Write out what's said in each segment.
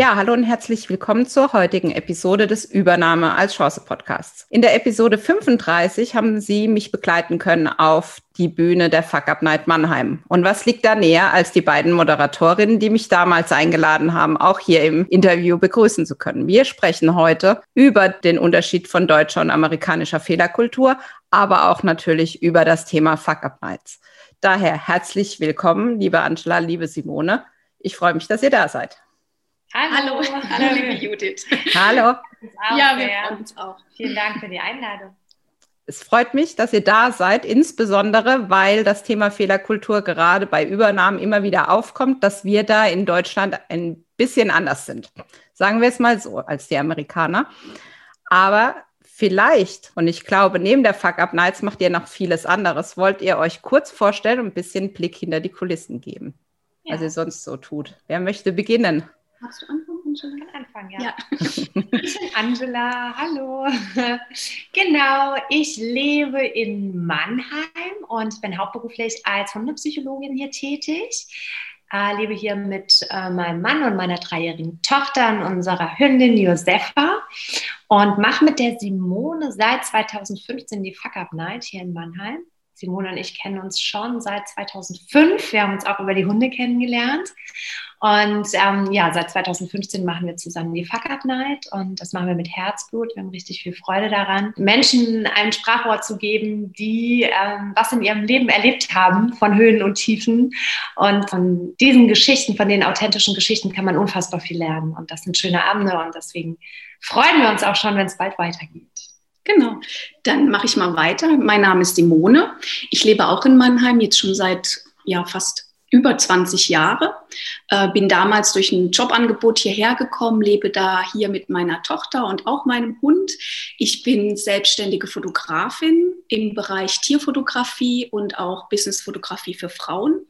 Ja, hallo und herzlich willkommen zur heutigen Episode des Übernahme als Chance Podcasts. In der Episode 35 haben Sie mich begleiten können auf die Bühne der Fuck Up Night Mannheim. Und was liegt da näher, als die beiden Moderatorinnen, die mich damals eingeladen haben, auch hier im Interview begrüßen zu können? Wir sprechen heute über den Unterschied von deutscher und amerikanischer Fehlerkultur, aber auch natürlich über das Thema Fuck Up Nights. Daher herzlich willkommen, liebe Angela, liebe Simone. Ich freue mich, dass ihr da seid. Hallo, hallo, hallo liebe Judith. Hallo. Ja, wir freuen uns auch. Vielen Dank für die Einladung. Es freut mich, dass ihr da seid, insbesondere weil das Thema Fehlerkultur gerade bei Übernahmen immer wieder aufkommt, dass wir da in Deutschland ein bisschen anders sind. Sagen wir es mal so, als die Amerikaner. Aber vielleicht, und ich glaube, neben der Fuck-Up Nights macht ihr noch vieles anderes, wollt ihr euch kurz vorstellen und ein bisschen Blick hinter die Kulissen geben, ja. was ihr sonst so tut. Wer möchte beginnen? Magst du anfangen, Angela? Ich kann anfangen, ja. ja. ich bin Angela, hallo. genau, ich lebe in Mannheim und bin hauptberuflich als Hundepsychologin hier tätig. Äh, lebe hier mit äh, meinem Mann und meiner dreijährigen Tochter und unserer Hündin Josefa und mache mit der Simone seit 2015 die Fuck Up Night hier in Mannheim. Simone und ich kennen uns schon seit 2005. Wir haben uns auch über die Hunde kennengelernt. Und ähm, ja, seit 2015 machen wir zusammen die Fuck Up Night und das machen wir mit Herzblut. Wir haben richtig viel Freude daran, Menschen ein Sprachwort zu geben, die ähm, was in ihrem Leben erlebt haben von Höhen und Tiefen. Und von diesen Geschichten, von den authentischen Geschichten kann man unfassbar viel lernen. Und das sind schöne Abende und deswegen freuen wir uns auch schon, wenn es bald weitergeht. Genau, dann mache ich mal weiter. Mein Name ist Simone. Ich lebe auch in Mannheim, jetzt schon seit ja, fast über 20 Jahre. Äh, bin damals durch ein Jobangebot hierher gekommen, lebe da hier mit meiner Tochter und auch meinem Hund. Ich bin selbstständige Fotografin im Bereich Tierfotografie und auch Businessfotografie für Frauen.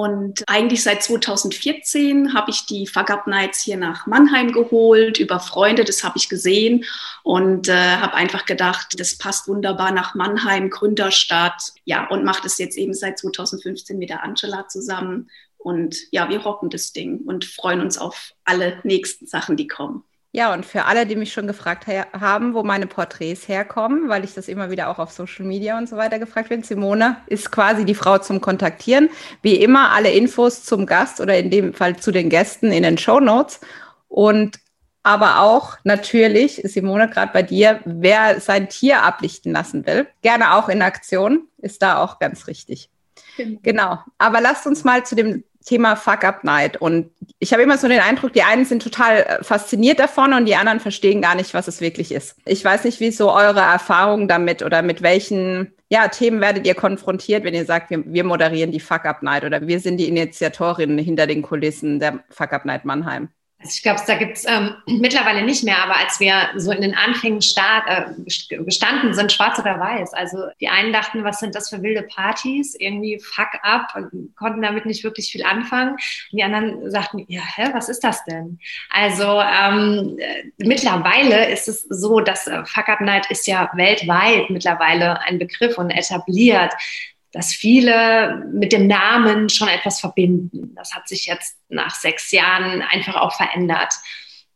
Und eigentlich seit 2014 habe ich die Fuck Up Nights hier nach Mannheim geholt, über Freunde, das habe ich gesehen und äh, habe einfach gedacht, das passt wunderbar nach Mannheim, Gründerstadt. Ja, und mache das jetzt eben seit 2015 mit der Angela zusammen. Und ja, wir rocken das Ding und freuen uns auf alle nächsten Sachen, die kommen. Ja, und für alle, die mich schon gefragt haben, wo meine Porträts herkommen, weil ich das immer wieder auch auf Social Media und so weiter gefragt werde, Simone ist quasi die Frau zum Kontaktieren. Wie immer alle Infos zum Gast oder in dem Fall zu den Gästen in den Show Notes. Und aber auch natürlich, Simone, gerade bei dir, wer sein Tier ablichten lassen will, gerne auch in Aktion, ist da auch ganz richtig. Genau. genau. Aber lasst uns mal zu dem Thema Fuck Up Night. Und ich habe immer so den Eindruck, die einen sind total äh, fasziniert davon und die anderen verstehen gar nicht, was es wirklich ist. Ich weiß nicht, wie so eure Erfahrungen damit oder mit welchen ja, Themen werdet ihr konfrontiert, wenn ihr sagt, wir, wir moderieren die Fuck Up Night oder wir sind die Initiatorinnen hinter den Kulissen der Fuck Up Night Mannheim? Also ich glaube, da gibt es ähm, mittlerweile nicht mehr, aber als wir so in den Anfängen start, äh, gestanden sind, schwarz oder weiß. Also die einen dachten, was sind das für wilde Partys? Irgendwie fuck up konnten damit nicht wirklich viel anfangen. Und die anderen sagten, ja, hä, was ist das denn? Also ähm, äh, mittlerweile ist es so, dass äh, Fuck Up Night ist ja weltweit mittlerweile ein Begriff und etabliert dass viele mit dem Namen schon etwas verbinden. Das hat sich jetzt nach sechs Jahren einfach auch verändert.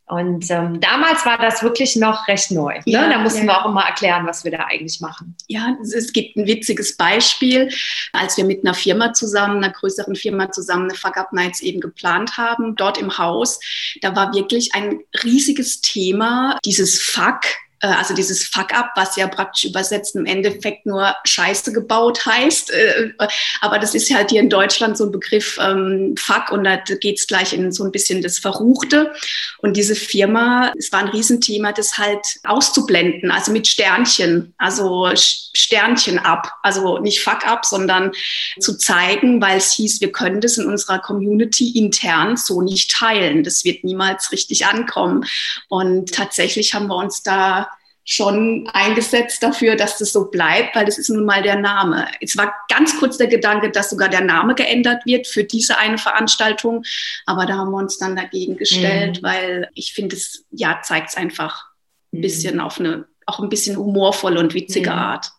Und ähm, damals war das wirklich noch recht neu. Ne? Ja, da mussten ja. wir auch immer erklären, was wir da eigentlich machen. Ja, es gibt ein witziges Beispiel, als wir mit einer Firma zusammen, einer größeren Firma zusammen eine Fuck Up Nights eben geplant haben, dort im Haus, da war wirklich ein riesiges Thema, dieses Fuck äh, also dieses Fuck-up, was ja praktisch übersetzt im Endeffekt nur Scheiße gebaut heißt. Äh, aber das ist halt hier in Deutschland so ein Begriff ähm, Fuck und da geht's gleich in so ein bisschen das Verruchte. Und diese Firma, es war ein Riesenthema, das halt auszublenden, also mit Sternchen, also Sternchen ab, also nicht Fuck-up, sondern zu zeigen, weil es hieß, wir können das in unserer Community intern so nicht teilen. Das wird niemals richtig ankommen. Und tatsächlich haben wir uns da schon eingesetzt dafür, dass das so bleibt, weil das ist nun mal der Name. Es war ganz kurz der Gedanke, dass sogar der Name geändert wird für diese eine Veranstaltung, aber da haben wir uns dann dagegen gestellt, mhm. weil ich finde, es ja zeigt es einfach ein mhm. bisschen auf eine auch ein bisschen humorvolle und witzige mhm. Art.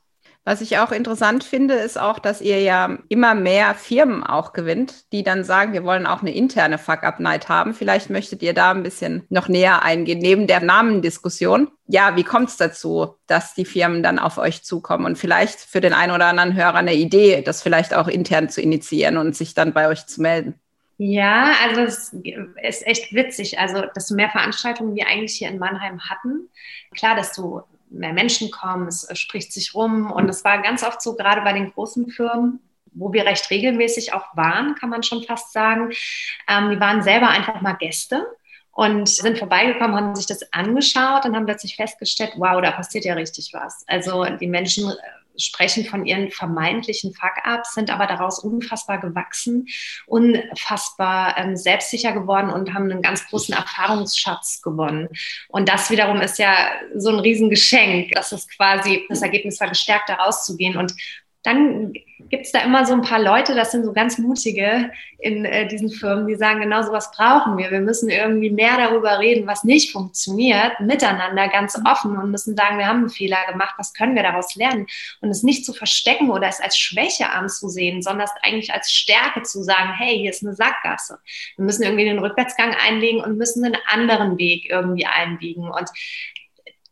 Was ich auch interessant finde, ist auch, dass ihr ja immer mehr Firmen auch gewinnt, die dann sagen, wir wollen auch eine interne Fuck-Up-Night haben. Vielleicht möchtet ihr da ein bisschen noch näher eingehen, neben der Namendiskussion. Ja, wie kommt es dazu, dass die Firmen dann auf euch zukommen und vielleicht für den einen oder anderen Hörer eine Idee, das vielleicht auch intern zu initiieren und sich dann bei euch zu melden? Ja, also es ist echt witzig. Also, desto mehr Veranstaltungen wir eigentlich hier in Mannheim hatten. Klar, desto mehr Menschen kommen, es spricht sich rum. Und es war ganz oft so, gerade bei den großen Firmen, wo wir recht regelmäßig auch waren, kann man schon fast sagen. Ähm, die waren selber einfach mal Gäste und sind vorbeigekommen, haben sich das angeschaut und haben plötzlich festgestellt, wow, da passiert ja richtig was. Also die Menschen sprechen von ihren vermeintlichen Fuck-ups, sind aber daraus unfassbar gewachsen, unfassbar ähm, selbstsicher geworden und haben einen ganz großen Erfahrungsschatz gewonnen. Und das wiederum ist ja so ein Riesengeschenk, dass es quasi das Ergebnis war, gestärkt daraus zu gehen. Und dann gibt es da immer so ein paar Leute, das sind so ganz mutige in äh, diesen Firmen, die sagen, genau sowas brauchen wir. Wir müssen irgendwie mehr darüber reden, was nicht funktioniert, miteinander ganz offen und müssen sagen, wir haben einen Fehler gemacht, was können wir daraus lernen? Und es nicht zu verstecken oder es als Schwäche anzusehen, sondern es eigentlich als Stärke zu sagen, hey, hier ist eine Sackgasse. Wir müssen irgendwie den Rückwärtsgang einlegen und müssen einen anderen Weg irgendwie einbiegen. Und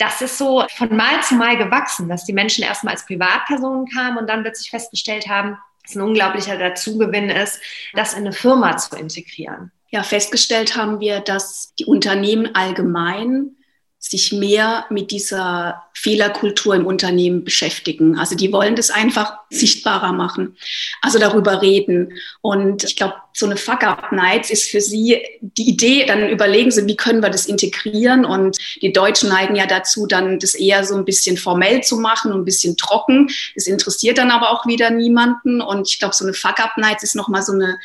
das ist so von Mal zu Mal gewachsen, dass die Menschen erstmal als Privatpersonen kamen und dann plötzlich festgestellt haben, dass ein unglaublicher Dazugewinn ist, das in eine Firma zu integrieren. Ja, festgestellt haben wir, dass die Unternehmen allgemein sich mehr mit dieser Fehlerkultur im Unternehmen beschäftigen. Also die wollen das einfach sichtbarer machen, also darüber reden. Und ich glaube, so eine Fuck-Up-Nights ist für sie die Idee, dann überlegen sie, wie können wir das integrieren. Und die Deutschen neigen ja dazu, dann das eher so ein bisschen formell zu machen ein bisschen trocken. Das interessiert dann aber auch wieder niemanden. Und ich glaube, so eine Fuck-Up-Nights ist nochmal so eine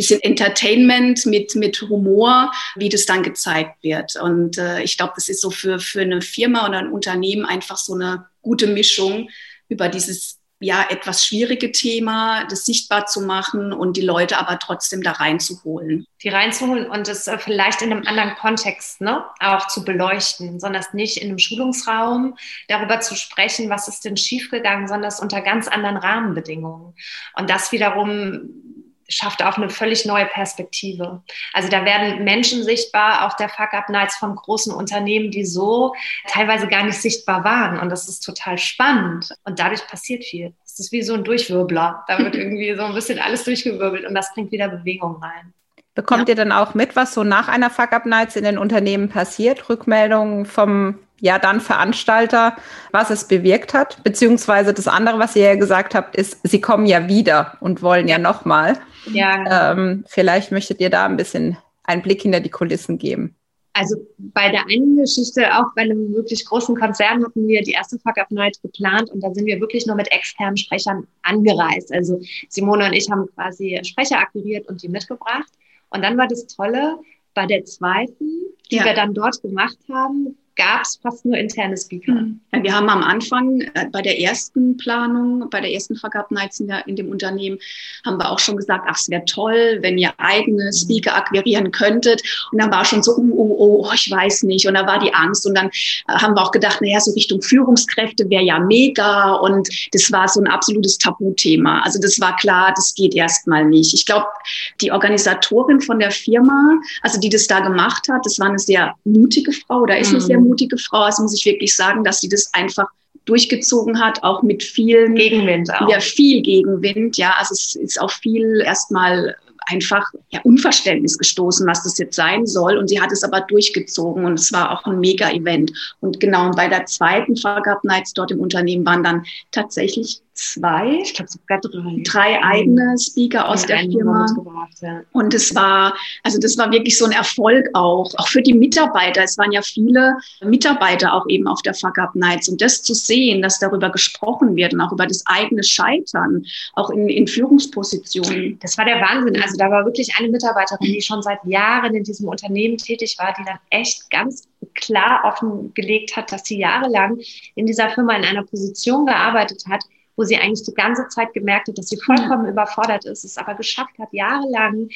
bisschen Entertainment mit, mit Humor, wie das dann gezeigt wird. Und äh, ich glaube, das ist so für, für eine Firma oder ein Unternehmen einfach so eine gute Mischung über dieses ja etwas schwierige Thema, das sichtbar zu machen und die Leute aber trotzdem da reinzuholen. Die reinzuholen und das äh, vielleicht in einem anderen Kontext ne, auch zu beleuchten, sondern nicht in einem Schulungsraum darüber zu sprechen, was ist denn schiefgegangen, sondern unter ganz anderen Rahmenbedingungen. Und das wiederum schafft auch eine völlig neue Perspektive. Also da werden Menschen sichtbar, auch der Fuck-Up-Nights von großen Unternehmen, die so teilweise gar nicht sichtbar waren. Und das ist total spannend. Und dadurch passiert viel. Es ist wie so ein Durchwirbler. Da wird irgendwie so ein bisschen alles durchgewirbelt und das bringt wieder Bewegung rein. Bekommt ja. ihr dann auch mit, was so nach einer Fuck-Up-Nights in den Unternehmen passiert? Rückmeldungen vom ja dann Veranstalter, was es bewirkt hat. Beziehungsweise das andere, was ihr ja gesagt habt, ist, sie kommen ja wieder und wollen ja nochmal. Ja. Ähm, vielleicht möchtet ihr da ein bisschen einen Blick hinter die Kulissen geben. Also bei der einen Geschichte, auch bei einem wirklich großen Konzern, hatten wir die erste Fuck Up Night geplant und da sind wir wirklich nur mit externen Sprechern angereist. Also Simone und ich haben quasi Sprecher akquiriert und die mitgebracht. Und dann war das Tolle, bei der zweiten, die ja. wir dann dort gemacht haben, gab es fast nur interne Speaker. Ja, wir haben am Anfang äh, bei der ersten Planung, bei der ersten Vergab Nights in, dem Unternehmen, haben wir auch schon gesagt, ach, es wäre toll, wenn ihr eigene mhm. Speaker akquirieren könntet. Und dann war schon so, oh, oh, oh, ich weiß nicht. Und da war die Angst. Und dann äh, haben wir auch gedacht, naja, so Richtung Führungskräfte wäre ja mega. Und das war so ein absolutes Tabuthema. Also das war klar, das geht erstmal nicht. Ich glaube, die Organisatorin von der Firma, also die das da gemacht hat, das war eine sehr mutige Frau oder ist eine mhm. Sehr mutige Frau. Das muss ich wirklich sagen, dass sie das einfach durchgezogen hat, auch mit viel Gegenwind. Auch. Ja, viel Gegenwind. Ja, also es ist auch viel erstmal einfach ja, Unverständnis gestoßen, was das jetzt sein soll. Und sie hat es aber durchgezogen und es war auch ein Mega-Event. Und genau bei der zweiten Vergab Nights dort im Unternehmen waren dann tatsächlich zwei, ich glaube sogar drei, drei eigene Speaker aus der Firma. Ja. Und es war, also das war wirklich so ein Erfolg auch, auch für die Mitarbeiter. Es waren ja viele Mitarbeiter auch eben auf der Fuck Up Nights. Und das zu sehen, dass darüber gesprochen wird und auch über das eigene Scheitern, auch in, in Führungspositionen. Das war der Wahnsinn. Also da war wirklich eine Mitarbeiterin, die schon seit Jahren in diesem Unternehmen tätig war, die dann echt ganz klar offengelegt hat, dass sie jahrelang in dieser Firma in einer Position gearbeitet hat, wo sie eigentlich die ganze Zeit gemerkt hat, dass sie vollkommen mhm. überfordert ist, es aber geschafft hat, jahrelang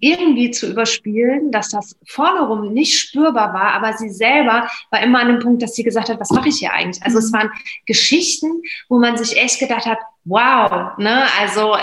irgendwie zu überspielen, dass das vorne rum nicht spürbar war, aber sie selber war immer an dem Punkt, dass sie gesagt hat, was mache ich hier eigentlich? Also es mhm. waren Geschichten, wo man sich echt gedacht hat, wow, ne, also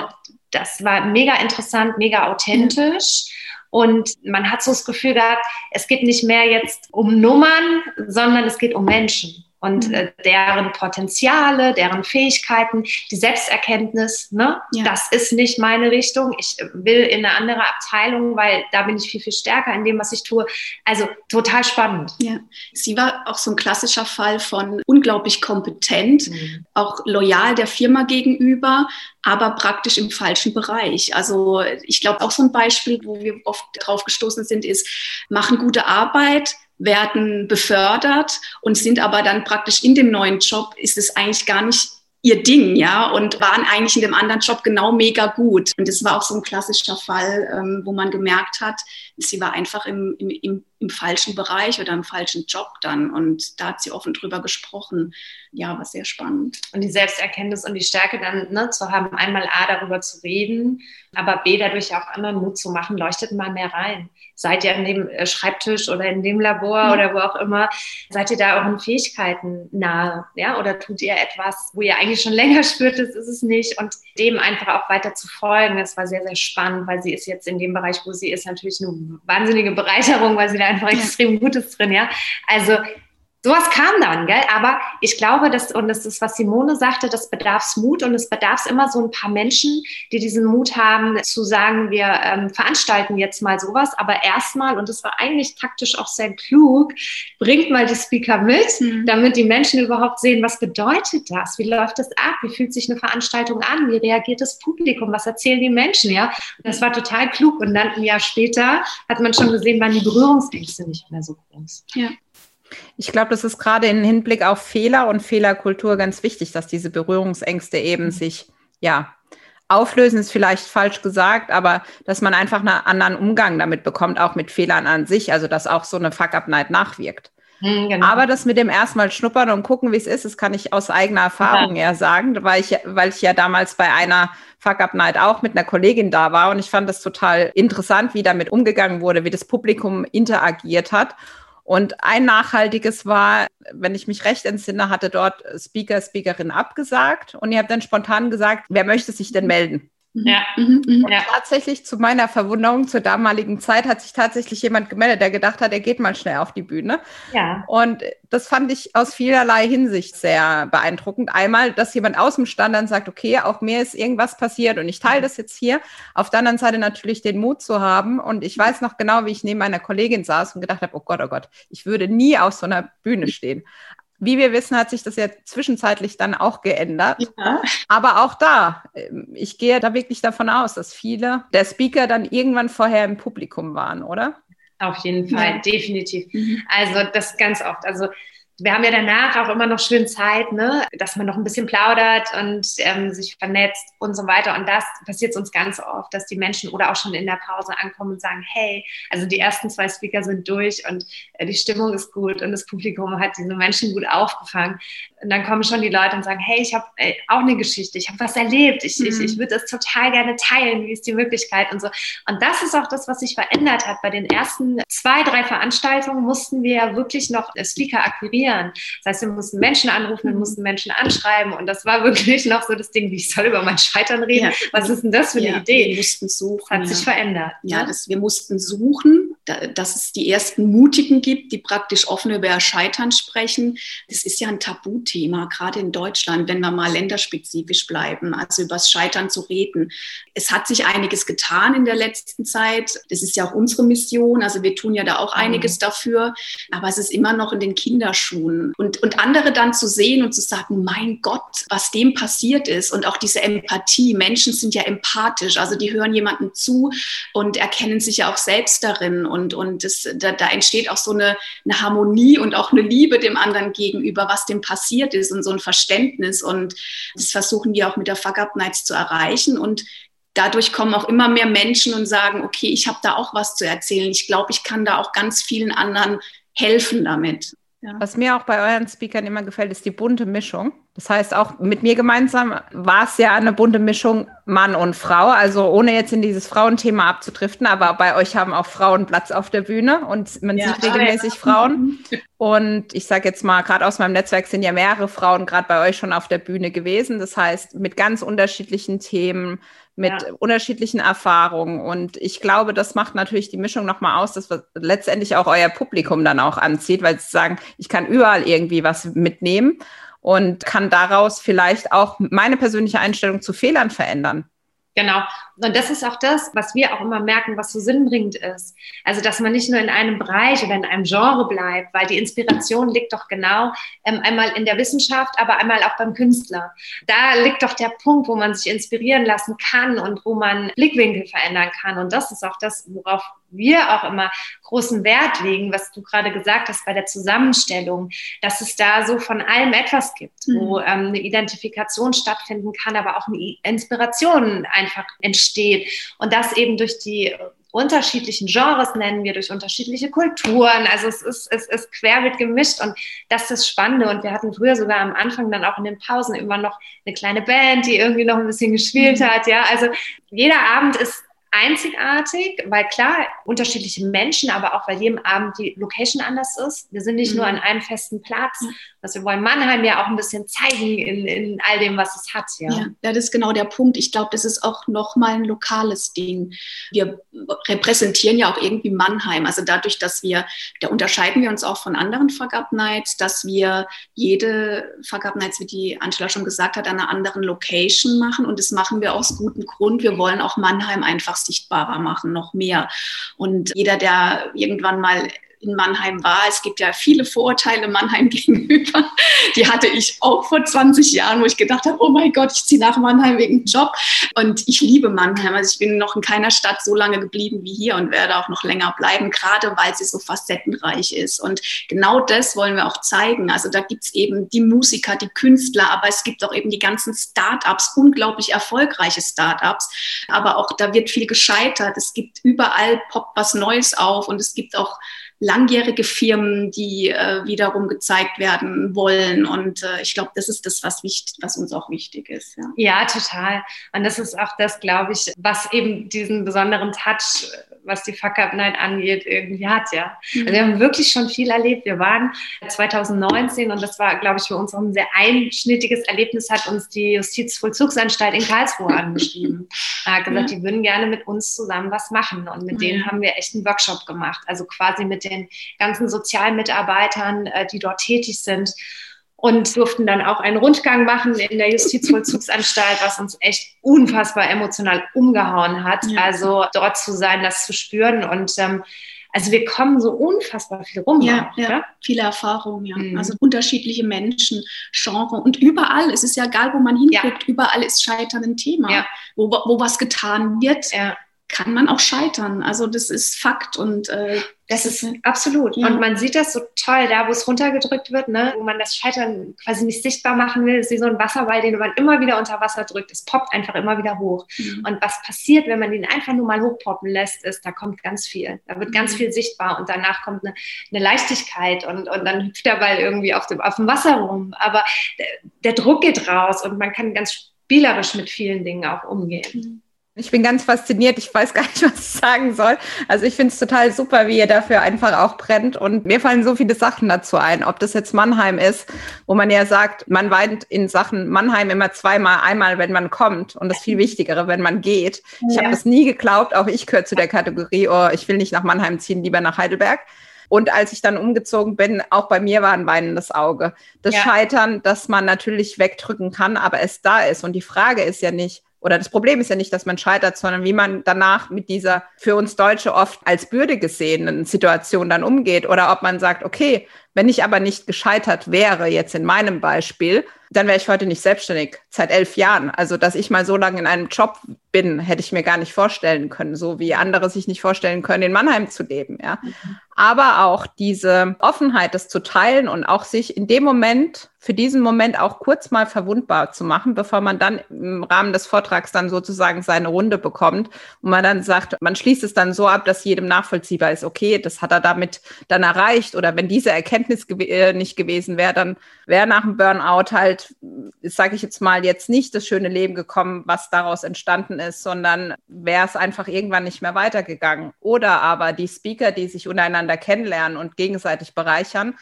das war mega interessant, mega authentisch. Und man hat so das Gefühl gehabt, es geht nicht mehr jetzt um Nummern, sondern es geht um Menschen und mhm. äh, deren Potenziale, deren Fähigkeiten, die Selbsterkenntnis, ne? Ja. das ist nicht meine Richtung. Ich will in eine andere Abteilung, weil da bin ich viel, viel stärker in dem, was ich tue. Also total spannend. Ja. Sie war auch so ein klassischer Fall von unglaublich kompetent, mhm. auch loyal der Firma gegenüber, aber praktisch im falschen Bereich. Also ich glaube auch so ein Beispiel, wo wir oft drauf gestoßen sind, ist, machen gute Arbeit, werden befördert und sind aber dann praktisch in dem neuen Job, ist es eigentlich gar nicht ihr Ding, ja, und waren eigentlich in dem anderen Job genau mega gut. Und das war auch so ein klassischer Fall, ähm, wo man gemerkt hat, sie war einfach im, im, im, im, falschen Bereich oder im falschen Job dann. Und da hat sie offen drüber gesprochen. Ja, war sehr spannend. Und die Selbsterkenntnis und die Stärke dann ne, zu haben, einmal A, darüber zu reden, aber B, dadurch auch anderen Mut zu machen, leuchtet mal mehr rein. Seid ihr in dem äh, Schreibtisch oder in dem Labor mhm. oder wo auch immer, seid ihr da euren Fähigkeiten nahe? Ja? Oder tut ihr etwas, wo ihr eigentlich schon länger spürt, das ist es nicht? Und dem einfach auch weiter zu folgen, das war sehr, sehr spannend, weil sie ist jetzt in dem Bereich, wo sie ist, natürlich eine wahnsinnige Bereicherung, weil sie da einfach extrem Gutes drin, ja. Also sowas kam dann, gell? Aber ich glaube, dass, und das ist, was Simone sagte, das bedarf Mut und es bedarf immer so ein paar Menschen, die diesen Mut haben, zu sagen, wir ähm, veranstalten jetzt mal sowas, aber erstmal, und das war eigentlich taktisch auch sehr klug, bringt mal die Speaker mit, mhm. damit die Menschen überhaupt sehen, was bedeutet das? Wie läuft das ab? Wie fühlt sich eine Veranstaltung an? Wie reagiert das Publikum? Was erzählen die Menschen? Ja, und das war total klug. Und dann ein Jahr später hat man schon gesehen, waren die Berührungsängste nicht mehr so groß. Ja. Ich glaube, das ist gerade im Hinblick auf Fehler und Fehlerkultur ganz wichtig, dass diese Berührungsängste eben mhm. sich, ja, auflösen ist vielleicht falsch gesagt, aber dass man einfach einen anderen Umgang damit bekommt, auch mit Fehlern an sich, also dass auch so eine Fuck-Up-Night nachwirkt. Mhm, genau. Aber das mit dem erstmal schnuppern und gucken, wie es ist, das kann ich aus eigener Erfahrung ja. eher sagen, weil ich, weil ich ja damals bei einer Fuck-Up-Night auch mit einer Kollegin da war und ich fand das total interessant, wie damit umgegangen wurde, wie das Publikum interagiert hat. Und ein nachhaltiges war, wenn ich mich recht entsinne, hatte dort Speaker, Speakerin abgesagt und ihr habt dann spontan gesagt, wer möchte sich denn melden? Mhm. Ja. Mhm, mhm. ja. tatsächlich zu meiner Verwunderung zur damaligen Zeit hat sich tatsächlich jemand gemeldet, der gedacht hat, er geht mal schnell auf die Bühne. Ja. Und das fand ich aus vielerlei Hinsicht sehr beeindruckend. Einmal, dass jemand aus dem Stand dann sagt, okay, auch mir ist irgendwas passiert und ich teile das jetzt hier. Auf der anderen Seite natürlich den Mut zu haben. Und ich weiß noch genau, wie ich neben meiner Kollegin saß und gedacht habe, oh Gott, oh Gott, ich würde nie auf so einer Bühne stehen. Wie wir wissen, hat sich das ja zwischenzeitlich dann auch geändert. Ja. Aber auch da, ähm, ich gehe da wirklich davon aus, dass viele der Speaker dann irgendwann vorher im Publikum waren, oder? Auf jeden Fall, ja. definitiv. Mhm. Also das ganz oft. Also wir haben ja danach auch immer noch schön Zeit, ne, dass man noch ein bisschen plaudert und ähm, sich vernetzt und so weiter. Und das passiert uns ganz oft, dass die Menschen oder auch schon in der Pause ankommen und sagen, hey, also die ersten zwei Speaker sind durch und äh, die Stimmung ist gut und das Publikum hat diese Menschen gut aufgefangen. Und dann kommen schon die Leute und sagen, hey, ich habe äh, auch eine Geschichte, ich habe was erlebt, ich, mhm. ich, ich würde das total gerne teilen, wie ist die Möglichkeit und so. Und das ist auch das, was sich verändert hat. Bei den ersten zwei, drei Veranstaltungen mussten wir ja wirklich noch Speaker akquirieren informieren. Das heißt, wir mussten Menschen anrufen, wir mussten Menschen anschreiben und das war wirklich noch so das Ding, wie ich soll über mein Scheitern reden. Ja. Was ist denn das für eine ja, Idee? Wir mussten suchen. Das hat sich verändert. Ja, ne? das, wir mussten suchen dass es die ersten Mutigen gibt, die praktisch offen über Scheitern sprechen. Das ist ja ein Tabuthema, gerade in Deutschland, wenn wir mal länderspezifisch bleiben, also über das Scheitern zu reden. Es hat sich einiges getan in der letzten Zeit. Das ist ja auch unsere Mission. Also wir tun ja da auch einiges mhm. dafür. Aber es ist immer noch in den Kinderschuhen. Und, und andere dann zu sehen und zu sagen, mein Gott, was dem passiert ist und auch diese Empathie. Menschen sind ja empathisch. Also die hören jemandem zu und erkennen sich ja auch selbst darin und, und das, da, da entsteht auch so eine, eine Harmonie und auch eine Liebe dem anderen gegenüber, was dem passiert ist und so ein Verständnis und das versuchen wir auch mit der Fuck Up Nights zu erreichen und dadurch kommen auch immer mehr Menschen und sagen, okay, ich habe da auch was zu erzählen. Ich glaube, ich kann da auch ganz vielen anderen helfen damit. Ja. Was mir auch bei euren Speakern immer gefällt, ist die bunte Mischung. Das heißt, auch mit mir gemeinsam war es ja eine bunte Mischung Mann und Frau. Also ohne jetzt in dieses Frauenthema abzudriften, aber bei euch haben auch Frauen Platz auf der Bühne und man ja, sieht regelmäßig ja. Frauen. Und ich sage jetzt mal, gerade aus meinem Netzwerk sind ja mehrere Frauen gerade bei euch schon auf der Bühne gewesen. Das heißt, mit ganz unterschiedlichen Themen, mit ja. unterschiedlichen Erfahrungen. Und ich glaube, das macht natürlich die Mischung nochmal aus, dass letztendlich auch euer Publikum dann auch anzieht, weil sie sagen, ich kann überall irgendwie was mitnehmen und kann daraus vielleicht auch meine persönliche Einstellung zu Fehlern verändern. Genau. Und das ist auch das, was wir auch immer merken, was so sinnbringend ist. Also, dass man nicht nur in einem Bereich oder in einem Genre bleibt, weil die Inspiration liegt doch genau ähm, einmal in der Wissenschaft, aber einmal auch beim Künstler. Da liegt doch der Punkt, wo man sich inspirieren lassen kann und wo man Blickwinkel verändern kann. Und das ist auch das, worauf wir auch immer großen Wert legen, was du gerade gesagt hast bei der Zusammenstellung, dass es da so von allem etwas gibt, mhm. wo ähm, eine Identifikation stattfinden kann, aber auch eine Inspiration einfach entsteht. Und das eben durch die unterschiedlichen Genres nennen wir durch unterschiedliche Kulturen. Also es ist, es ist querbeet gemischt und das ist das Spannende. Und wir hatten früher sogar am Anfang dann auch in den Pausen immer noch eine kleine Band, die irgendwie noch ein bisschen gespielt mhm. hat. Ja, also jeder Abend ist einzigartig, weil klar, unterschiedliche Menschen, aber auch weil jedem Abend die Location anders ist. Wir sind nicht mhm. nur an einem festen Platz. Was wir wollen Mannheim ja auch ein bisschen zeigen in, in all dem, was es hat. Ja, ja das ist genau der Punkt. Ich glaube, das ist auch nochmal ein lokales Ding. Wir repräsentieren ja auch irgendwie Mannheim. Also dadurch, dass wir, da unterscheiden wir uns auch von anderen Fuck Nights, dass wir jede Fuck Nights, wie die Angela schon gesagt hat, an einer anderen Location machen. Und das machen wir aus gutem Grund. Wir wollen auch Mannheim einfach sichtbarer machen, noch mehr. Und jeder, der irgendwann mal in Mannheim war. Es gibt ja viele Vorurteile Mannheim gegenüber. Die hatte ich auch vor 20 Jahren, wo ich gedacht habe, oh mein Gott, ich ziehe nach Mannheim wegen Job. Und ich liebe Mannheim. Also ich bin noch in keiner Stadt so lange geblieben wie hier und werde auch noch länger bleiben, gerade weil sie so facettenreich ist. Und genau das wollen wir auch zeigen. Also da gibt es eben die Musiker, die Künstler, aber es gibt auch eben die ganzen Start-ups, unglaublich erfolgreiche Start-ups. Aber auch da wird viel gescheitert. Es gibt überall poppt was Neues auf und es gibt auch langjährige Firmen, die äh, wiederum gezeigt werden wollen. Und äh, ich glaube, das ist das, was, wichtig, was uns auch wichtig ist. Ja. ja, total. Und das ist auch das, glaube ich, was eben diesen besonderen Touch, was die Fuck Up Night angeht, irgendwie hat. Ja. Mhm. Also wir haben wirklich schon viel erlebt. Wir waren 2019 und das war, glaube ich, für uns auch ein sehr einschnittiges Erlebnis, hat uns die Justizvollzugsanstalt in Karlsruhe angeschrieben. Er hat gesagt, mhm. die würden gerne mit uns zusammen was machen. Und mit mhm. denen haben wir echt einen Workshop gemacht. Also quasi mit den den ganzen Sozialmitarbeitern, äh, die dort tätig sind und durften dann auch einen Rundgang machen in der Justizvollzugsanstalt, was uns echt unfassbar emotional umgehauen hat. Ja. Also dort zu sein, das zu spüren und ähm, also wir kommen so unfassbar viel rum. Ja, auch, ja. viele Erfahrungen, ja. Mhm. Also unterschiedliche Menschen, Genre und überall, es ist ja egal, wo man hinguckt, ja. überall ist Scheitern ein Thema, ja. wo, wo was getan wird. Kann man auch scheitern. Also das ist Fakt und äh, das ist absolut. Ja. Und man sieht das so toll, da wo es runtergedrückt wird, ne? wo man das Scheitern quasi nicht sichtbar machen will, ist wie so ein Wasserball, den man immer wieder unter Wasser drückt. Es poppt einfach immer wieder hoch. Mhm. Und was passiert, wenn man den einfach nur mal hochpoppen lässt, ist, da kommt ganz viel. Da wird ganz mhm. viel sichtbar und danach kommt eine, eine, Leichtigkeit und, und dann hüpft der Ball irgendwie auf dem, auf dem Wasser rum. Aber der, der Druck geht raus und man kann ganz spielerisch mit vielen Dingen auch umgehen. Mhm. Ich bin ganz fasziniert. Ich weiß gar nicht, was ich sagen soll. Also ich finde es total super, wie ihr dafür einfach auch brennt. Und mir fallen so viele Sachen dazu ein. Ob das jetzt Mannheim ist, wo man ja sagt, man weint in Sachen Mannheim immer zweimal, einmal, wenn man kommt. Und das viel Wichtigere, wenn man geht. Ich ja. habe das nie geglaubt. Auch ich gehöre zu der Kategorie, oh, ich will nicht nach Mannheim ziehen, lieber nach Heidelberg. Und als ich dann umgezogen bin, auch bei mir war ein weinendes Auge. Das ja. Scheitern, das man natürlich wegdrücken kann, aber es da ist. Und die Frage ist ja nicht, oder das Problem ist ja nicht, dass man scheitert, sondern wie man danach mit dieser für uns Deutsche oft als Bürde gesehenen Situation dann umgeht. Oder ob man sagt, okay, wenn ich aber nicht gescheitert wäre, jetzt in meinem Beispiel, dann wäre ich heute nicht selbstständig, seit elf Jahren. Also, dass ich mal so lange in einem Job bin, hätte ich mir gar nicht vorstellen können, so wie andere sich nicht vorstellen können, in Mannheim zu leben, ja. Mhm. Aber auch diese Offenheit, das zu teilen und auch sich in dem Moment, für diesen Moment auch kurz mal verwundbar zu machen, bevor man dann im Rahmen des Vortrags dann sozusagen seine Runde bekommt und man dann sagt, man schließt es dann so ab, dass jedem nachvollziehbar ist, okay, das hat er damit dann erreicht oder wenn diese Erkenntnis gew äh, nicht gewesen wäre, dann wäre nach dem Burnout halt, sage ich jetzt mal, jetzt nicht das schöne Leben gekommen, was daraus entstanden ist, sondern wäre es einfach irgendwann nicht mehr weitergegangen. Oder aber die Speaker, die sich untereinander kennenlernen und gegenseitig bereichern,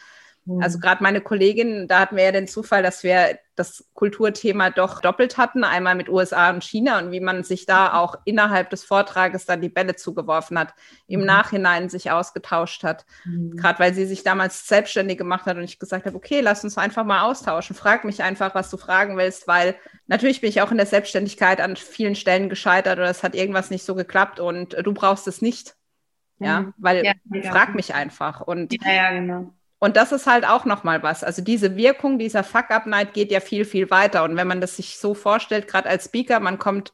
also mhm. gerade meine Kollegin, da hatten wir ja den Zufall, dass wir das Kulturthema doch doppelt hatten, einmal mit USA und China und wie man sich da mhm. auch innerhalb des Vortrages dann die Bälle zugeworfen hat, im mhm. Nachhinein sich ausgetauscht hat. Mhm. Gerade weil sie sich damals selbstständig gemacht hat und ich gesagt habe, okay, lass uns einfach mal austauschen. Frag mich einfach, was du fragen willst, weil natürlich bin ich auch in der Selbstständigkeit an vielen Stellen gescheitert oder es hat irgendwas nicht so geklappt und du brauchst es nicht. Ja, mhm. weil ja, frag mich einfach. Und ja, ja, genau. Und das ist halt auch nochmal was. Also diese Wirkung dieser Fuck-Up-Night geht ja viel, viel weiter. Und wenn man das sich so vorstellt, gerade als Speaker, man kommt,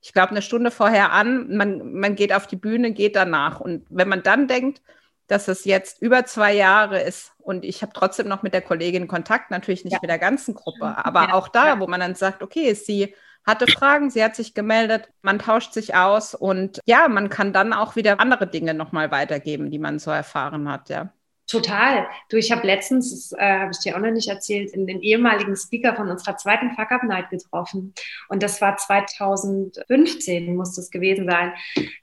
ich glaube, eine Stunde vorher an, man, man geht auf die Bühne, geht danach. Und wenn man dann denkt, dass es jetzt über zwei Jahre ist und ich habe trotzdem noch mit der Kollegin Kontakt, natürlich nicht ja. mit der ganzen Gruppe, aber ja. auch da, wo man dann sagt, okay, sie hatte Fragen, sie hat sich gemeldet, man tauscht sich aus und ja, man kann dann auch wieder andere Dinge nochmal weitergeben, die man so erfahren hat, ja. Total. Du, ich habe letztens, das äh, habe ich dir auch noch nicht erzählt, in den ehemaligen Speaker von unserer zweiten Fuck Up Night getroffen. Und das war 2015, muss das gewesen sein.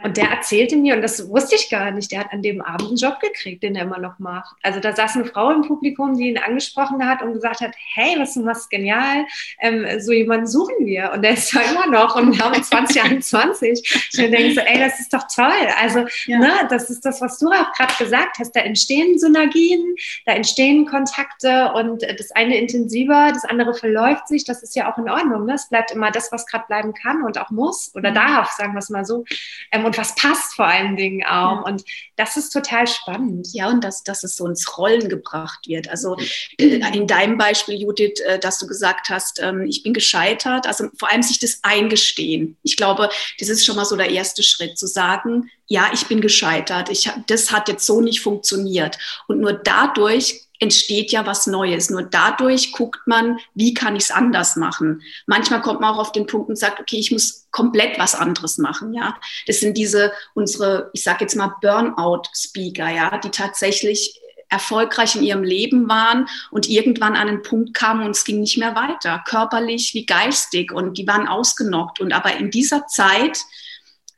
Und der erzählte mir, und das wusste ich gar nicht, der hat an dem Abend einen Job gekriegt, den er immer noch macht. Also da saß eine Frau im Publikum, die ihn angesprochen hat und gesagt hat, hey, was ist was genial, ähm, so jemanden suchen wir. Und der ist da immer noch und wir haben 2021. Ich denke so, ey, das ist doch toll. Also, ja. ne, das ist das, was du auch gerade gesagt hast. Da entstehen so Synergien, da entstehen Kontakte und das eine intensiver, das andere verläuft sich. Das ist ja auch in Ordnung. Ne? Es bleibt immer das, was gerade bleiben kann und auch muss oder mhm. darf, sagen wir es mal so. Ähm, und was passt vor allen Dingen auch. Ja. Und das ist total spannend. Ja, und dass, dass es so ins Rollen gebracht wird. Also in deinem Beispiel, Judith, äh, dass du gesagt hast, ähm, ich bin gescheitert. Also vor allem sich das eingestehen. Ich glaube, das ist schon mal so der erste Schritt, zu sagen, ja, ich bin gescheitert. Ich, das hat jetzt so nicht funktioniert. Und nur dadurch entsteht ja was Neues. Nur dadurch guckt man, wie kann ich es anders machen. Manchmal kommt man auch auf den Punkt und sagt, okay, ich muss komplett was anderes machen. Ja, das sind diese unsere, ich sage jetzt mal Burnout-Speaker, ja, die tatsächlich erfolgreich in ihrem Leben waren und irgendwann an einen Punkt kamen und es ging nicht mehr weiter, körperlich wie geistig und die waren ausgenockt. Und aber in dieser Zeit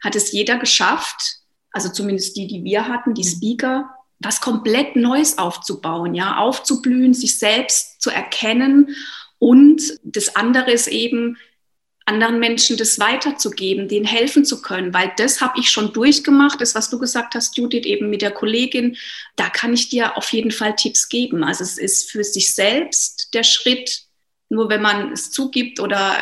hat es jeder geschafft, also zumindest die, die wir hatten, die Speaker, was komplett Neues aufzubauen, ja, aufzublühen, sich selbst zu erkennen und das andere ist eben, anderen Menschen das weiterzugeben, denen helfen zu können, weil das habe ich schon durchgemacht, das, was du gesagt hast, Judith, eben mit der Kollegin, da kann ich dir auf jeden Fall Tipps geben. Also es ist für sich selbst der Schritt, nur wenn man es zugibt oder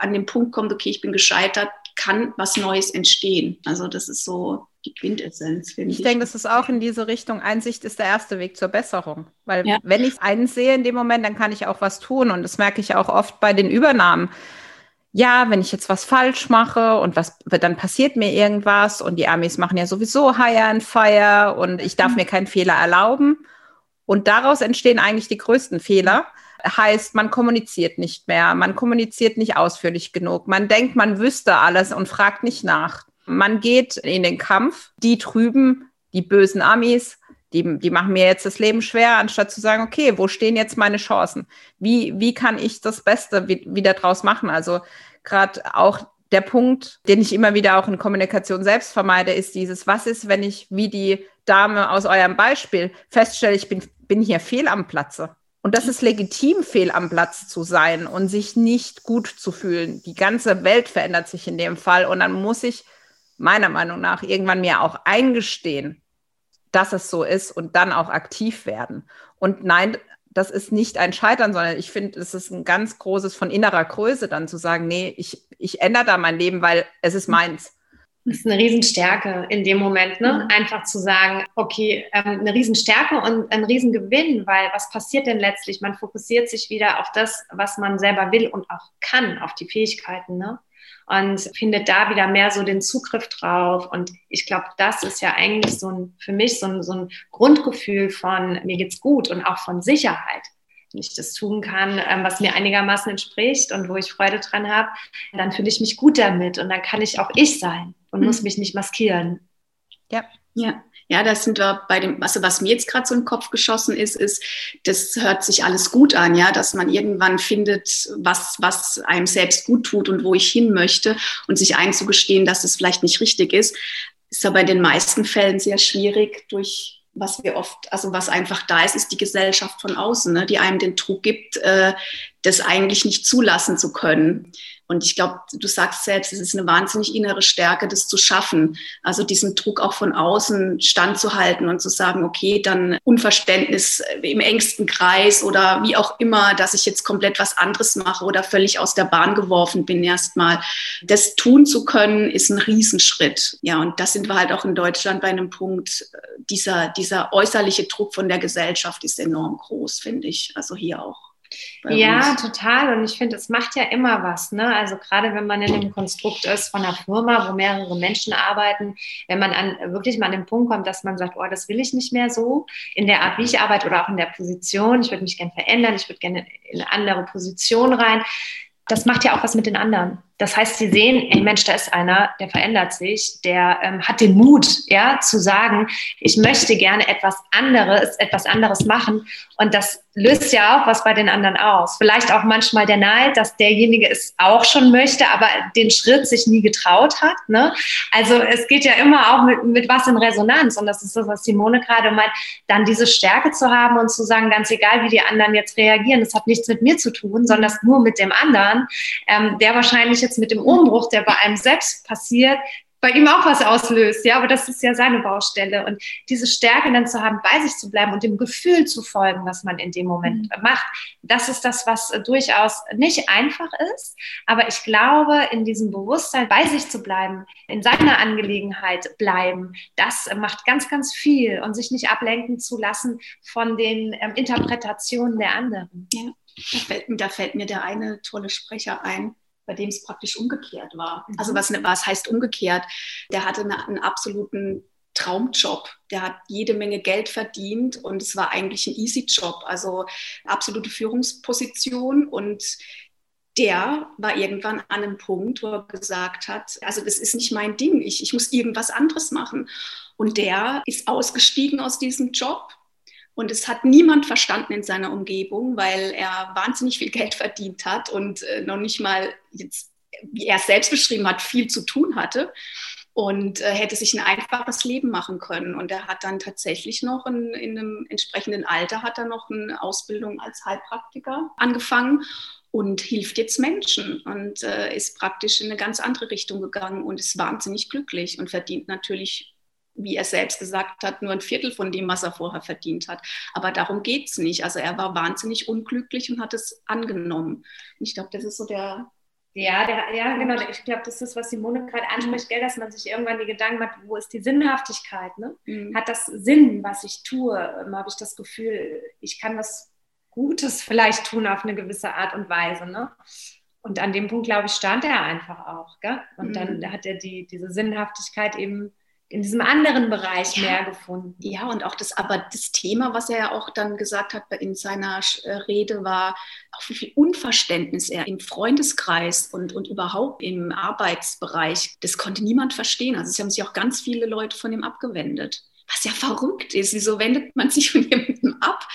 an den Punkt kommt, okay, ich bin gescheitert, kann was Neues entstehen. Also das ist so die Quintessenz, finde ich. Ich denke, das ist auch in diese Richtung, Einsicht ist der erste Weg zur Besserung. Weil ja. wenn ich es einsehe in dem Moment, dann kann ich auch was tun. Und das merke ich auch oft bei den Übernahmen. Ja, wenn ich jetzt was falsch mache und was, dann passiert mir irgendwas und die Amis machen ja sowieso Hire and Fire und ich darf mhm. mir keinen Fehler erlauben. Und daraus entstehen eigentlich die größten Fehler. Heißt, man kommuniziert nicht mehr, man kommuniziert nicht ausführlich genug, man denkt, man wüsste alles und fragt nicht nach. Man geht in den Kampf, die trüben, die bösen Amis, die, die machen mir jetzt das Leben schwer, anstatt zu sagen, okay, wo stehen jetzt meine Chancen? Wie, wie kann ich das Beste wieder draus machen? Also gerade auch der Punkt, den ich immer wieder auch in Kommunikation selbst vermeide, ist dieses, was ist, wenn ich wie die Dame aus eurem Beispiel feststelle, ich bin, bin hier fehl am Platze. Und das ist legitim, fehl am Platz zu sein und sich nicht gut zu fühlen. Die ganze Welt verändert sich in dem Fall. Und dann muss ich meiner Meinung nach irgendwann mir auch eingestehen, dass es so ist und dann auch aktiv werden. Und nein, das ist nicht ein Scheitern, sondern ich finde, es ist ein ganz großes von innerer Größe, dann zu sagen, nee, ich, ich ändere da mein Leben, weil es ist meins. Das ist eine Riesenstärke in dem Moment, ne? Mhm. Einfach zu sagen, okay, ähm, eine Riesenstärke und ein Riesengewinn, weil was passiert denn letztlich? Man fokussiert sich wieder auf das, was man selber will und auch kann, auf die Fähigkeiten, ne? Und findet da wieder mehr so den Zugriff drauf. Und ich glaube, das ist ja eigentlich so ein, für mich so ein, so ein Grundgefühl von mir geht's gut und auch von Sicherheit wenn ich das tun kann, ähm, was mir einigermaßen entspricht und wo ich Freude dran habe, dann fühle ich mich gut damit und dann kann ich auch ich sein und mhm. muss mich nicht maskieren. Ja. Ja. Ja, das sind wir bei dem, also was mir jetzt gerade so den Kopf geschossen ist, ist, das hört sich alles gut an, ja, dass man irgendwann findet, was, was einem selbst gut tut und wo ich hin möchte und sich einzugestehen, dass es vielleicht nicht richtig ist, ist aber in den meisten Fällen sehr schwierig durch was wir oft, also was einfach da ist, ist die Gesellschaft von außen, ne, die einem den Druck gibt, äh, das eigentlich nicht zulassen zu können. Und ich glaube, du sagst selbst, es ist eine wahnsinnig innere Stärke, das zu schaffen. Also diesen Druck auch von außen standzuhalten und zu sagen, okay, dann Unverständnis im engsten Kreis oder wie auch immer, dass ich jetzt komplett was anderes mache oder völlig aus der Bahn geworfen bin erstmal. Das tun zu können, ist ein Riesenschritt. Ja, und das sind wir halt auch in Deutschland bei einem Punkt, dieser, dieser äußerliche Druck von der Gesellschaft ist enorm groß, finde ich. Also hier auch. Ja, uns. total. Und ich finde, es macht ja immer was. Ne? Also gerade wenn man in einem Konstrukt ist von einer Firma, wo mehrere Menschen arbeiten, wenn man an, wirklich mal an den Punkt kommt, dass man sagt, oh, das will ich nicht mehr so, in der Art, wie ich arbeite oder auch in der Position, ich würde mich gerne verändern, ich würde gerne in eine andere Position rein. Das macht ja auch was mit den anderen. Das heißt, sie sehen, ey Mensch, da ist einer, der verändert sich, der ähm, hat den Mut, ja, zu sagen, ich möchte gerne etwas anderes, etwas anderes machen. Und das löst ja auch was bei den anderen aus. Vielleicht auch manchmal der Neid, dass derjenige es auch schon möchte, aber den Schritt sich nie getraut hat. Ne? Also es geht ja immer auch mit, mit was in Resonanz. Und das ist das, was Simone gerade meint, dann diese Stärke zu haben und zu sagen, ganz egal, wie die anderen jetzt reagieren, das hat nichts mit mir zu tun, sondern nur mit dem anderen, ähm, der wahrscheinlich jetzt mit dem Umbruch, der bei einem selbst passiert, bei ihm auch was auslöst, ja, aber das ist ja seine Baustelle. Und diese Stärke dann zu haben, bei sich zu bleiben und dem Gefühl zu folgen, was man in dem Moment mhm. macht, das ist das, was durchaus nicht einfach ist. Aber ich glaube, in diesem Bewusstsein, bei sich zu bleiben, in seiner Angelegenheit bleiben, das macht ganz, ganz viel und sich nicht ablenken zu lassen von den ähm, Interpretationen der anderen. Ja. Da fällt, da fällt mir der eine tolle Sprecher ein, bei dem es praktisch umgekehrt war. Mhm. Also was, was heißt umgekehrt? Der hatte eine, einen absoluten Traumjob. Der hat jede Menge Geld verdient und es war eigentlich ein easy Job, also absolute Führungsposition und der war irgendwann an einem Punkt, wo er gesagt hat, also das ist nicht mein Ding, ich, ich muss irgendwas anderes machen. Und der ist ausgestiegen aus diesem Job und es hat niemand verstanden in seiner Umgebung, weil er wahnsinnig viel Geld verdient hat und äh, noch nicht mal jetzt, wie er es selbst beschrieben hat, viel zu tun hatte und äh, hätte sich ein einfaches Leben machen können. Und er hat dann tatsächlich noch in, in, einem entsprechenden Alter hat er noch eine Ausbildung als Heilpraktiker angefangen und hilft jetzt Menschen und äh, ist praktisch in eine ganz andere Richtung gegangen und ist wahnsinnig glücklich und verdient natürlich wie er selbst gesagt hat, nur ein Viertel von dem, was er vorher verdient hat. Aber darum geht es nicht. Also er war wahnsinnig unglücklich und hat es angenommen. Und ich glaube, das ist so der. Ja, der, ja, genau. Ich glaube, das ist, was Simone gerade anspricht, gell, dass man sich irgendwann die Gedanken macht, wo ist die Sinnhaftigkeit? Ne? Mhm. Hat das Sinn, was ich tue? Ähm, Habe ich das Gefühl, ich kann was Gutes vielleicht tun auf eine gewisse Art und Weise. Ne? Und an dem Punkt, glaube ich, stand er einfach auch. Gell? Und mhm. dann hat er die, diese Sinnhaftigkeit eben in diesem anderen Bereich ja. mehr gefunden. Ja, und auch das, aber das Thema, was er ja auch dann gesagt hat in seiner äh, Rede, war auch wie viel Unverständnis er im Freundeskreis und, und überhaupt im Arbeitsbereich, das konnte niemand verstehen. Also es haben sich auch ganz viele Leute von ihm abgewendet. Was ja verrückt ist. Wieso wendet man sich von jemandem ab,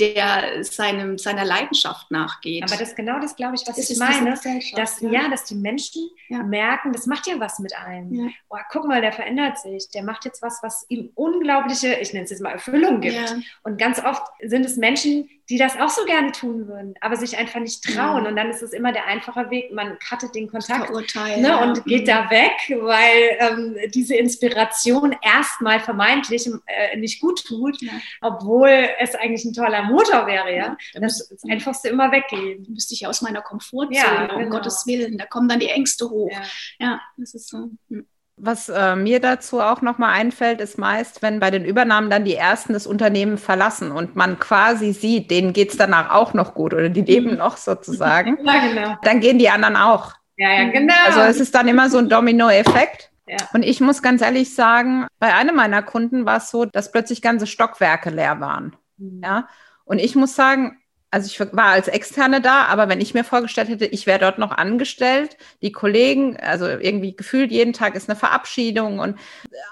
der seinem, seiner Leidenschaft nachgeht. Aber das ist genau das, glaube ich, was das ich meine. Dass, ja. ja. dass die Menschen ja. merken, das macht ja was mit einem. Ja. Oh, guck mal, der verändert sich. Der macht jetzt was, was ihm unglaubliche, ich nenne es jetzt mal Erfüllung gibt. Und ganz oft sind es Menschen, die das auch so gerne tun würden, aber sich einfach nicht trauen. Und dann ist es immer der einfache Weg, man cuttet den Kontakt ne, und geht da mhm. weg, weil ähm, diese Inspiration erstmal vermeintlich äh, nicht gut tut, obwohl es eigentlich ein toller Motor wäre. Ja? ja das, das einfachste immer weggehen. Müsste ich aus meiner Komfortzone, ja, genau. um Gottes Willen. Da kommen dann die Ängste hoch. Ja, ja das ist so. Hm. Was äh, mir dazu auch nochmal einfällt, ist meist, wenn bei den Übernahmen dann die Ersten das Unternehmen verlassen und man quasi sieht, denen geht es danach auch noch gut oder die leben noch sozusagen, ja, genau. dann gehen die anderen auch. Ja, ja, genau. Also es ist dann immer so ein Domino-Effekt. Ja. Und ich muss ganz ehrlich sagen, bei einem meiner Kunden war es so, dass plötzlich ganze Stockwerke leer waren. Mhm. Ja. Und ich muss sagen, also ich war als Externe da, aber wenn ich mir vorgestellt hätte, ich wäre dort noch angestellt, die Kollegen, also irgendwie gefühlt jeden Tag ist eine Verabschiedung und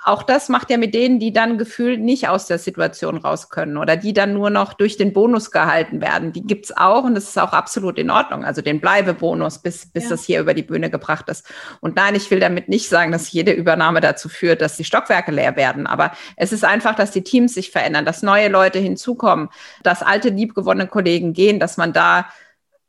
auch das macht ja mit denen, die dann gefühlt nicht aus der Situation raus können oder die dann nur noch durch den Bonus gehalten werden. Die gibt's auch und das ist auch absolut in Ordnung. Also den Bleibebonus, bis, bis ja. das hier über die Bühne gebracht ist. Und nein, ich will damit nicht sagen, dass jede Übernahme dazu führt, dass die Stockwerke leer werden, aber es ist einfach, dass die Teams sich verändern, dass neue Leute hinzukommen, dass alte, liebgewonnene Kollegen Wegen gehen, dass man da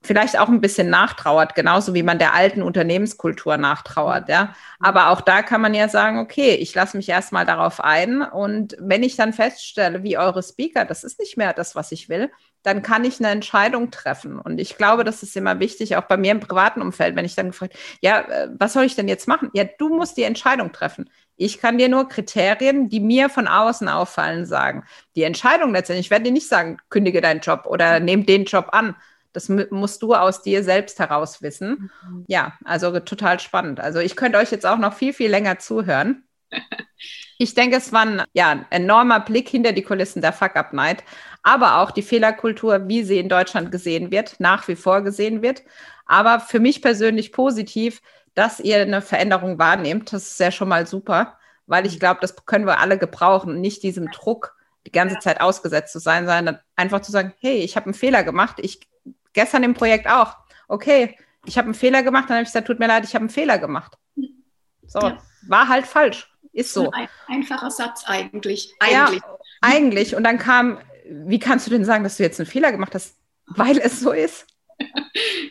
vielleicht auch ein bisschen nachtrauert, genauso wie man der alten Unternehmenskultur nachtrauert, ja. Aber auch da kann man ja sagen, okay, ich lasse mich erstmal darauf ein und wenn ich dann feststelle, wie eure Speaker, das ist nicht mehr das, was ich will, dann kann ich eine Entscheidung treffen. Und ich glaube, das ist immer wichtig, auch bei mir im privaten Umfeld, wenn ich dann gefragt, ja, äh, was soll ich denn jetzt machen? Ja, du musst die Entscheidung treffen. Ich kann dir nur Kriterien, die mir von außen auffallen, sagen. Die Entscheidung letztendlich, ich werde dir nicht sagen, kündige deinen Job oder nehme den Job an. Das musst du aus dir selbst heraus wissen. Mhm. Ja, also total spannend. Also ich könnte euch jetzt auch noch viel, viel länger zuhören. Ich denke, es war ein ja, enormer Blick hinter die Kulissen der Fuck-Up-Night, aber auch die Fehlerkultur, wie sie in Deutschland gesehen wird, nach wie vor gesehen wird. Aber für mich persönlich positiv, dass ihr eine Veränderung wahrnehmt. Das ist ja schon mal super, weil ich glaube, das können wir alle gebrauchen, nicht diesem Druck die ganze Zeit ausgesetzt zu sein, sondern einfach zu sagen, hey, ich habe einen Fehler gemacht. Ich gestern im Projekt auch. Okay, ich habe einen Fehler gemacht, dann habe ich gesagt, tut mir leid, ich habe einen Fehler gemacht. So, ja. war halt falsch. Ist so. Ein einfacher Satz eigentlich. Eigentlich. Ja, eigentlich. Und dann kam, wie kannst du denn sagen, dass du jetzt einen Fehler gemacht hast? Weil es so ist.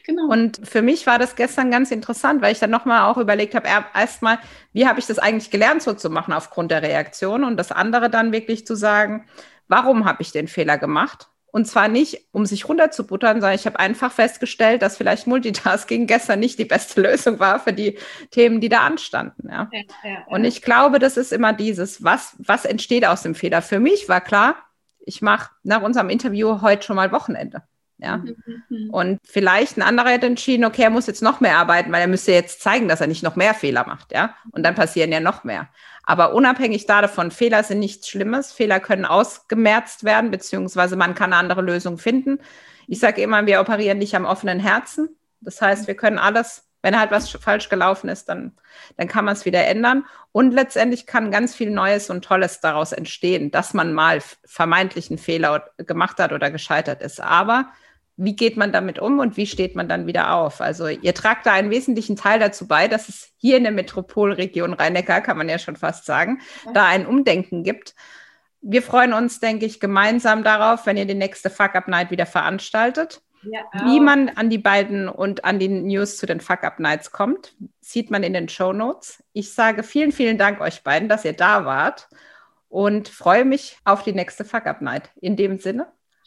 genau. Und für mich war das gestern ganz interessant, weil ich dann nochmal auch überlegt habe, erstmal, wie habe ich das eigentlich gelernt, so zu machen aufgrund der Reaktion? Und das andere dann wirklich zu sagen, warum habe ich den Fehler gemacht? Und zwar nicht, um sich runterzubuttern, sondern ich habe einfach festgestellt, dass vielleicht Multitasking gestern nicht die beste Lösung war für die Themen, die da anstanden. Ja. Ja, ja, Und ich glaube, das ist immer dieses, was, was entsteht aus dem Fehler? Für mich war klar, ich mache nach unserem Interview heute schon mal Wochenende. Ja. Mhm, mhm. Und vielleicht ein anderer hätte entschieden, okay, er muss jetzt noch mehr arbeiten, weil er müsste jetzt zeigen, dass er nicht noch mehr Fehler macht, ja. Und dann passieren ja noch mehr. Aber unabhängig davon, Fehler sind nichts Schlimmes. Fehler können ausgemerzt werden, beziehungsweise man kann eine andere Lösung finden. Ich sage immer, wir operieren nicht am offenen Herzen. Das heißt, wir können alles, wenn halt was falsch gelaufen ist, dann, dann kann man es wieder ändern. Und letztendlich kann ganz viel Neues und Tolles daraus entstehen, dass man mal vermeintlichen Fehler gemacht hat oder gescheitert ist. Aber wie geht man damit um und wie steht man dann wieder auf? Also ihr tragt da einen wesentlichen Teil dazu bei, dass es hier in der Metropolregion Rhein-Neckar, kann man ja schon fast sagen, ja. da ein Umdenken gibt. Wir freuen uns, denke ich, gemeinsam darauf, wenn ihr die nächste Fuck Up Night wieder veranstaltet. Ja, Wie man an die beiden und an die News zu den Fuck Up Nights kommt, sieht man in den Show Notes. Ich sage vielen, vielen Dank euch beiden, dass ihr da wart und freue mich auf die nächste Fuck Up Night. In dem Sinne,